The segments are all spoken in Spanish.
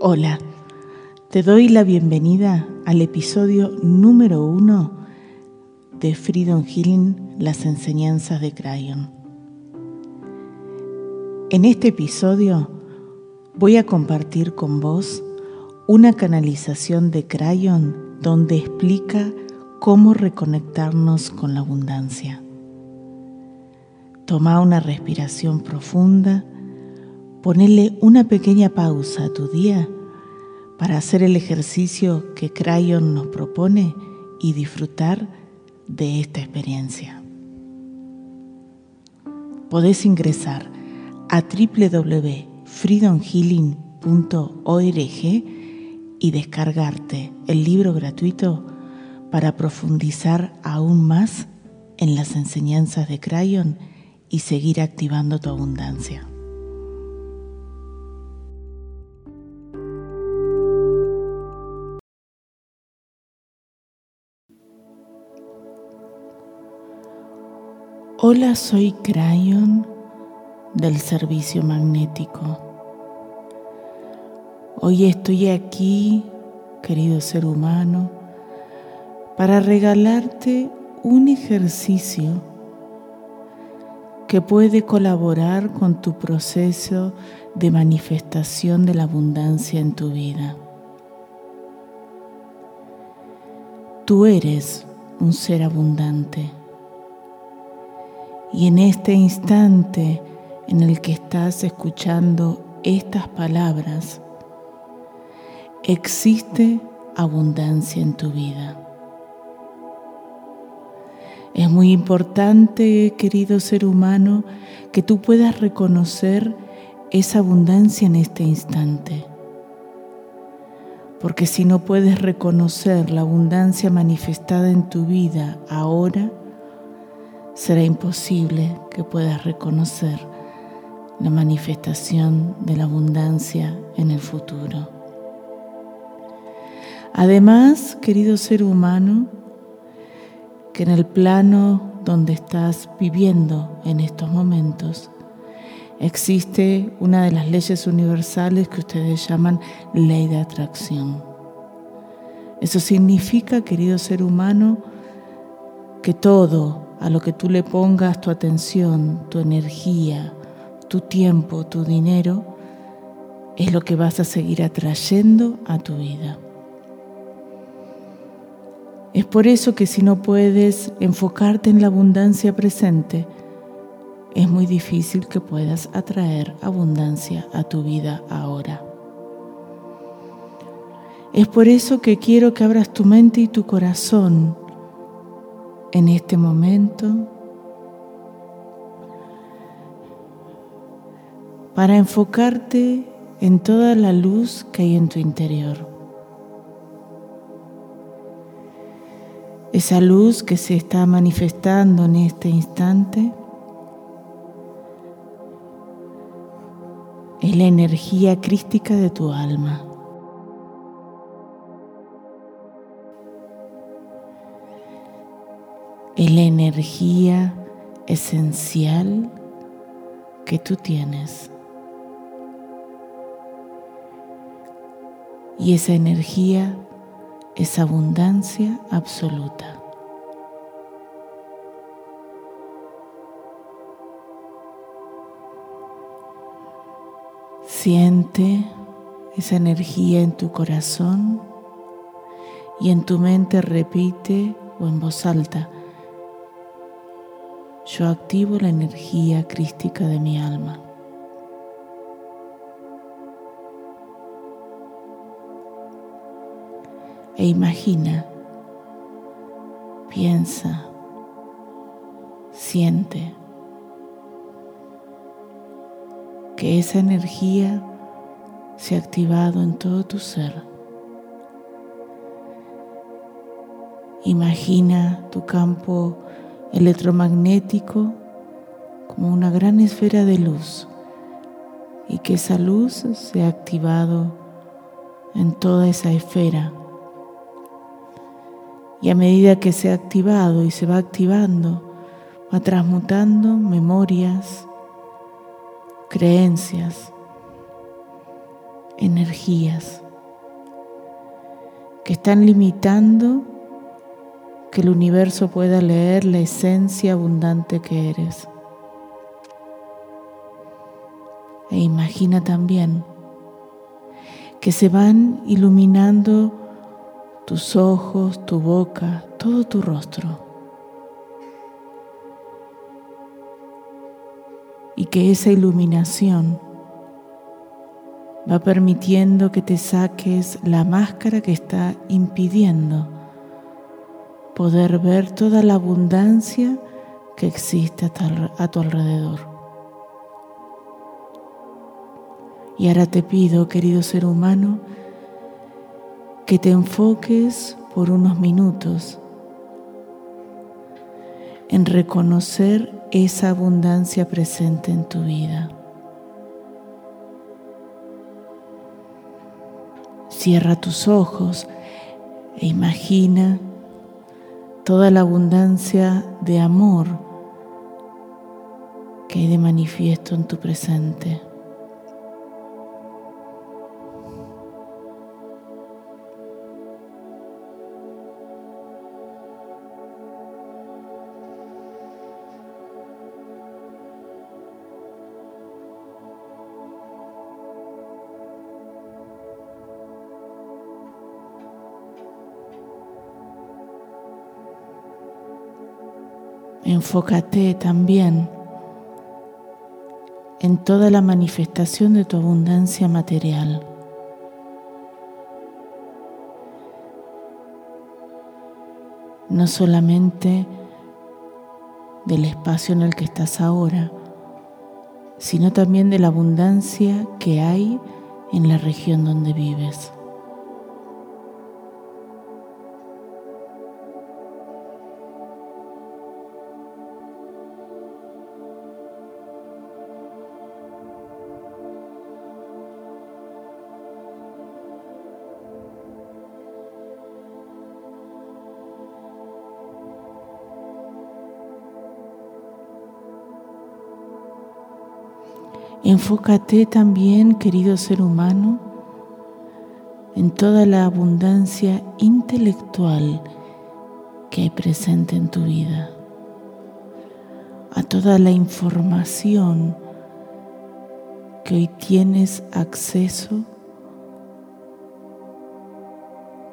Hola, te doy la bienvenida al episodio número uno de Freedom Healing, las enseñanzas de Crayon. En este episodio voy a compartir con vos una canalización de Crayon donde explica cómo reconectarnos con la abundancia. Toma una respiración profunda, ponele una pequeña pausa a tu día para hacer el ejercicio que Crayon nos propone y disfrutar de esta experiencia. Podés ingresar a www.freedomhealing.org y descargarte el libro gratuito para profundizar aún más en las enseñanzas de Crayon y seguir activando tu abundancia. Hola, soy Crayon del servicio magnético. Hoy estoy aquí, querido ser humano, para regalarte un ejercicio que puede colaborar con tu proceso de manifestación de la abundancia en tu vida. Tú eres un ser abundante y en este instante en el que estás escuchando estas palabras, existe abundancia en tu vida. Es muy importante, querido ser humano, que tú puedas reconocer esa abundancia en este instante. Porque si no puedes reconocer la abundancia manifestada en tu vida ahora, será imposible que puedas reconocer la manifestación de la abundancia en el futuro. Además, querido ser humano, que en el plano donde estás viviendo en estos momentos existe una de las leyes universales que ustedes llaman ley de atracción. Eso significa, querido ser humano, que todo a lo que tú le pongas tu atención, tu energía, tu tiempo, tu dinero, es lo que vas a seguir atrayendo a tu vida. Es por eso que si no puedes enfocarte en la abundancia presente, es muy difícil que puedas atraer abundancia a tu vida ahora. Es por eso que quiero que abras tu mente y tu corazón en este momento para enfocarte en toda la luz que hay en tu interior. Esa luz que se está manifestando en este instante es la energía crística de tu alma. Es la energía esencial que tú tienes. Y esa energía es abundancia absoluta. Siente esa energía en tu corazón y en tu mente repite o en voz alta, yo activo la energía crística de mi alma. e imagina, piensa, siente que esa energía se ha activado en todo tu ser. Imagina tu campo electromagnético como una gran esfera de luz y que esa luz se ha activado en toda esa esfera. Y a medida que se ha activado y se va activando, va transmutando memorias, creencias, energías que están limitando que el universo pueda leer la esencia abundante que eres. E imagina también que se van iluminando tus ojos, tu boca, todo tu rostro. Y que esa iluminación va permitiendo que te saques la máscara que está impidiendo poder ver toda la abundancia que existe a tu alrededor. Y ahora te pido, querido ser humano, que te enfoques por unos minutos en reconocer esa abundancia presente en tu vida. Cierra tus ojos e imagina toda la abundancia de amor que hay de manifiesto en tu presente. Enfócate también en toda la manifestación de tu abundancia material. No solamente del espacio en el que estás ahora, sino también de la abundancia que hay en la región donde vives. Enfócate también, querido ser humano, en toda la abundancia intelectual que hay presente en tu vida, a toda la información que hoy tienes acceso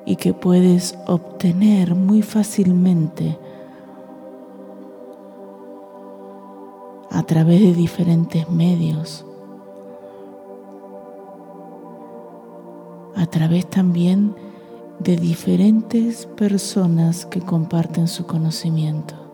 y que puedes obtener muy fácilmente a través de diferentes medios, a través también de diferentes personas que comparten su conocimiento.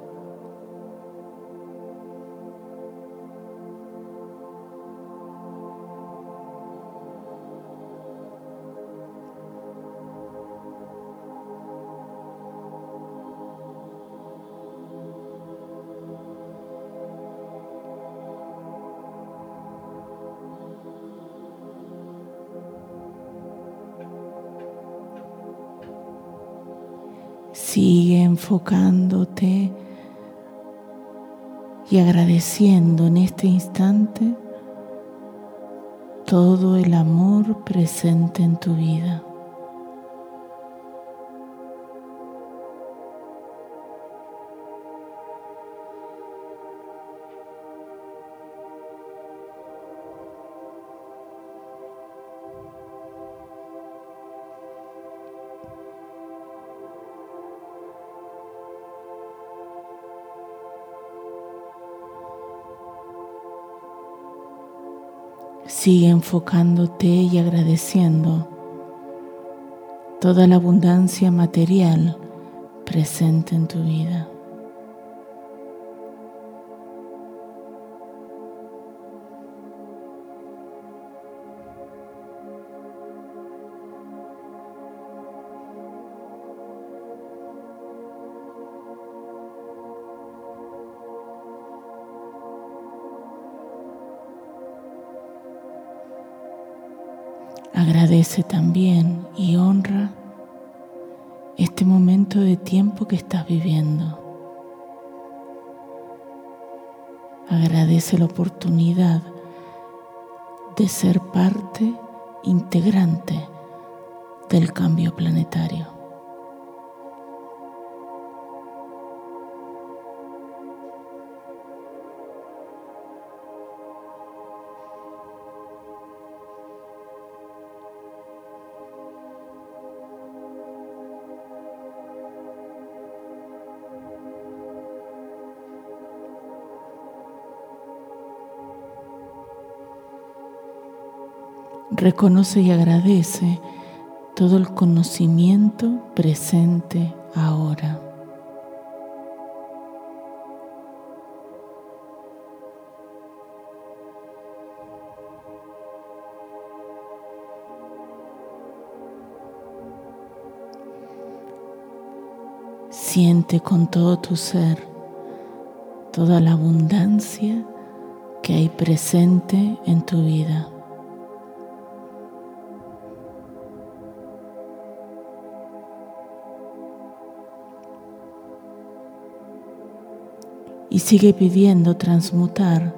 Enfocándote y agradeciendo en este instante todo el amor presente en tu vida. Sigue enfocándote y agradeciendo toda la abundancia material presente en tu vida. Agradece también y honra este momento de tiempo que estás viviendo. Agradece la oportunidad de ser parte integrante del cambio planetario. Reconoce y agradece todo el conocimiento presente ahora. Siente con todo tu ser toda la abundancia que hay presente en tu vida. Y sigue pidiendo transmutar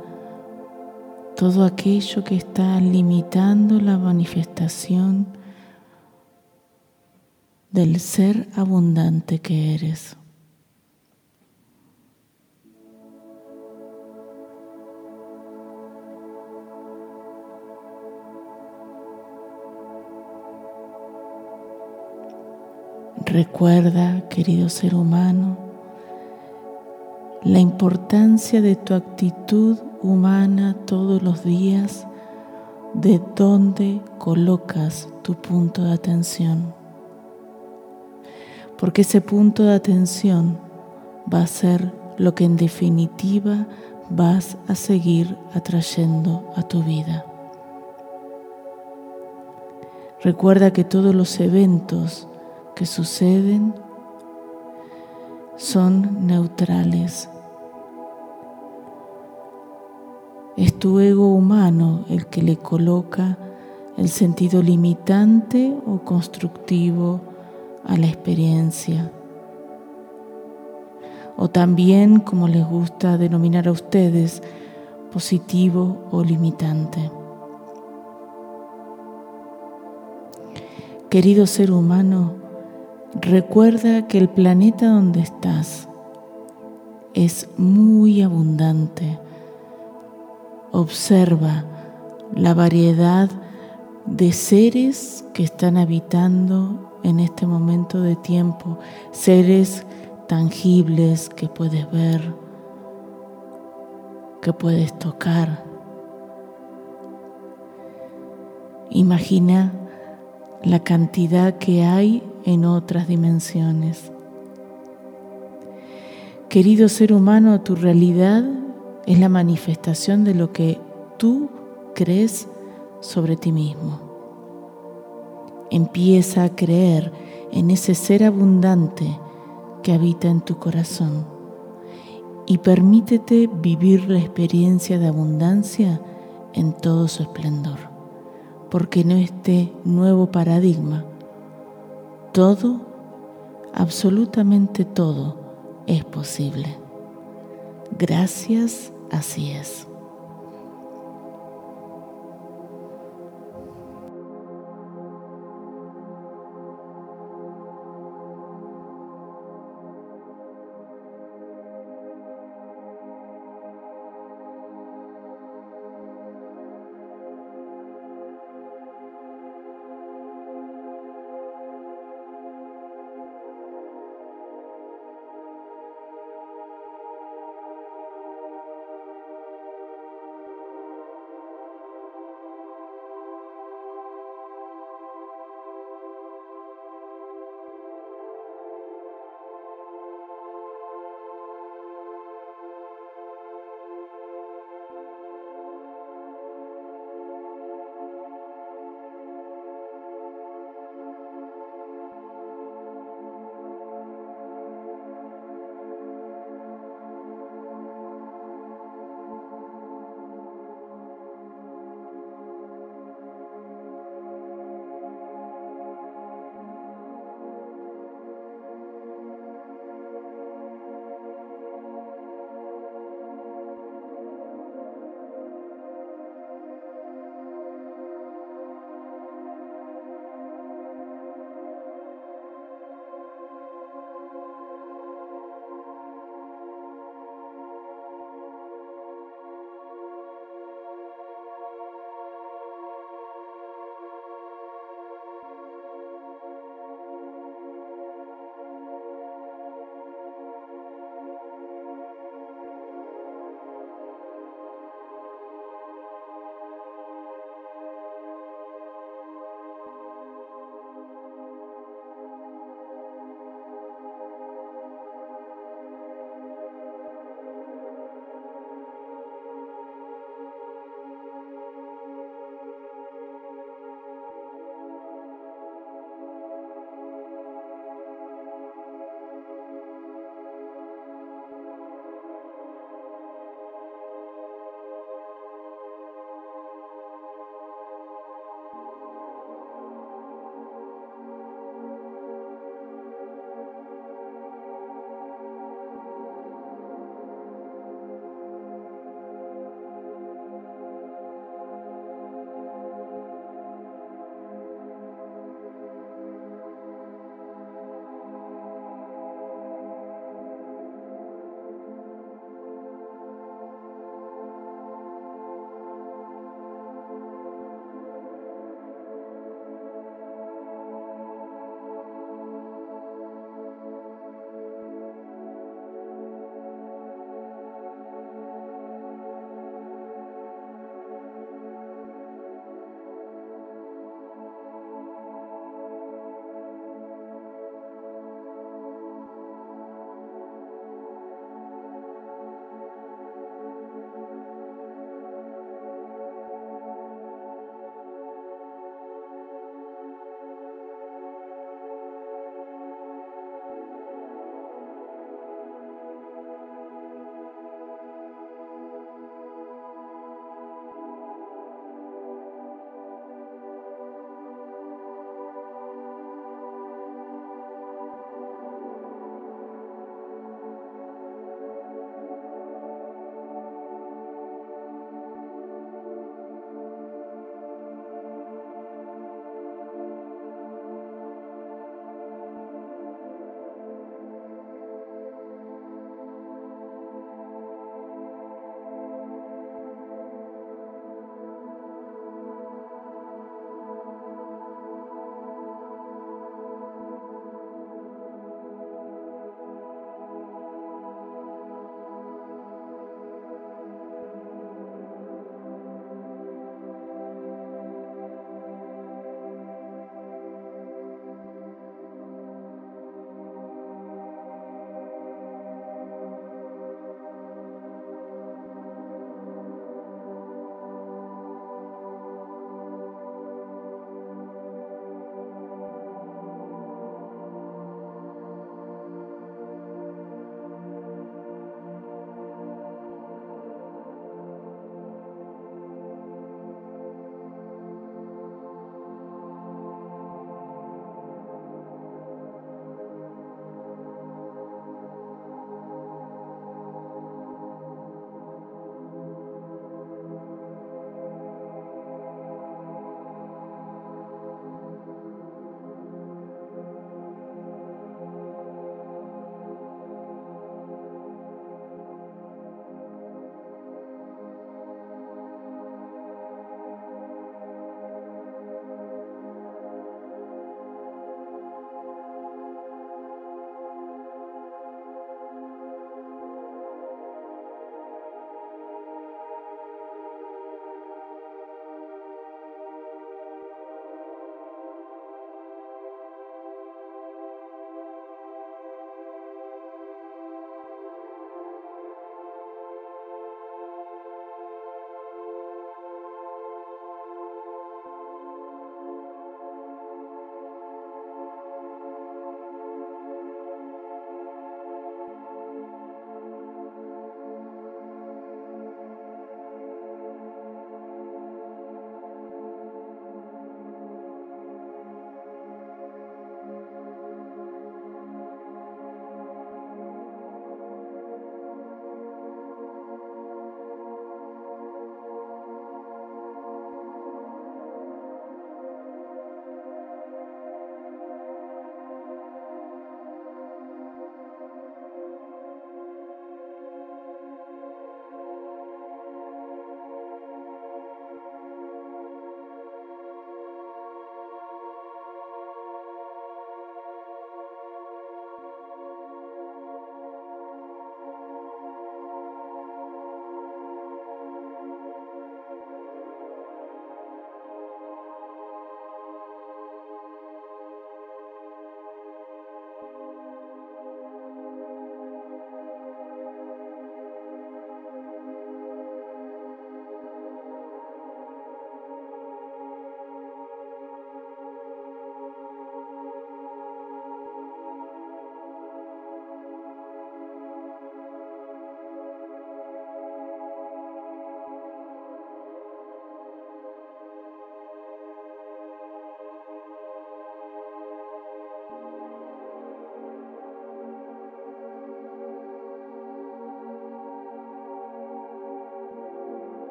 todo aquello que está limitando la manifestación del ser abundante que eres. Recuerda, querido ser humano, la importancia de tu actitud humana todos los días, de dónde colocas tu punto de atención. Porque ese punto de atención va a ser lo que en definitiva vas a seguir atrayendo a tu vida. Recuerda que todos los eventos que suceden son neutrales Es tu ego humano el que le coloca el sentido limitante o constructivo a la experiencia. O también, como les gusta denominar a ustedes, positivo o limitante. Querido ser humano, recuerda que el planeta donde estás es muy abundante Observa la variedad de seres que están habitando en este momento de tiempo, seres tangibles que puedes ver, que puedes tocar. Imagina la cantidad que hay en otras dimensiones. Querido ser humano, tu realidad es la manifestación de lo que tú crees sobre ti mismo. Empieza a creer en ese ser abundante que habita en tu corazón y permítete vivir la experiencia de abundancia en todo su esplendor, porque en este nuevo paradigma todo, absolutamente todo, es posible. Gracias, así es.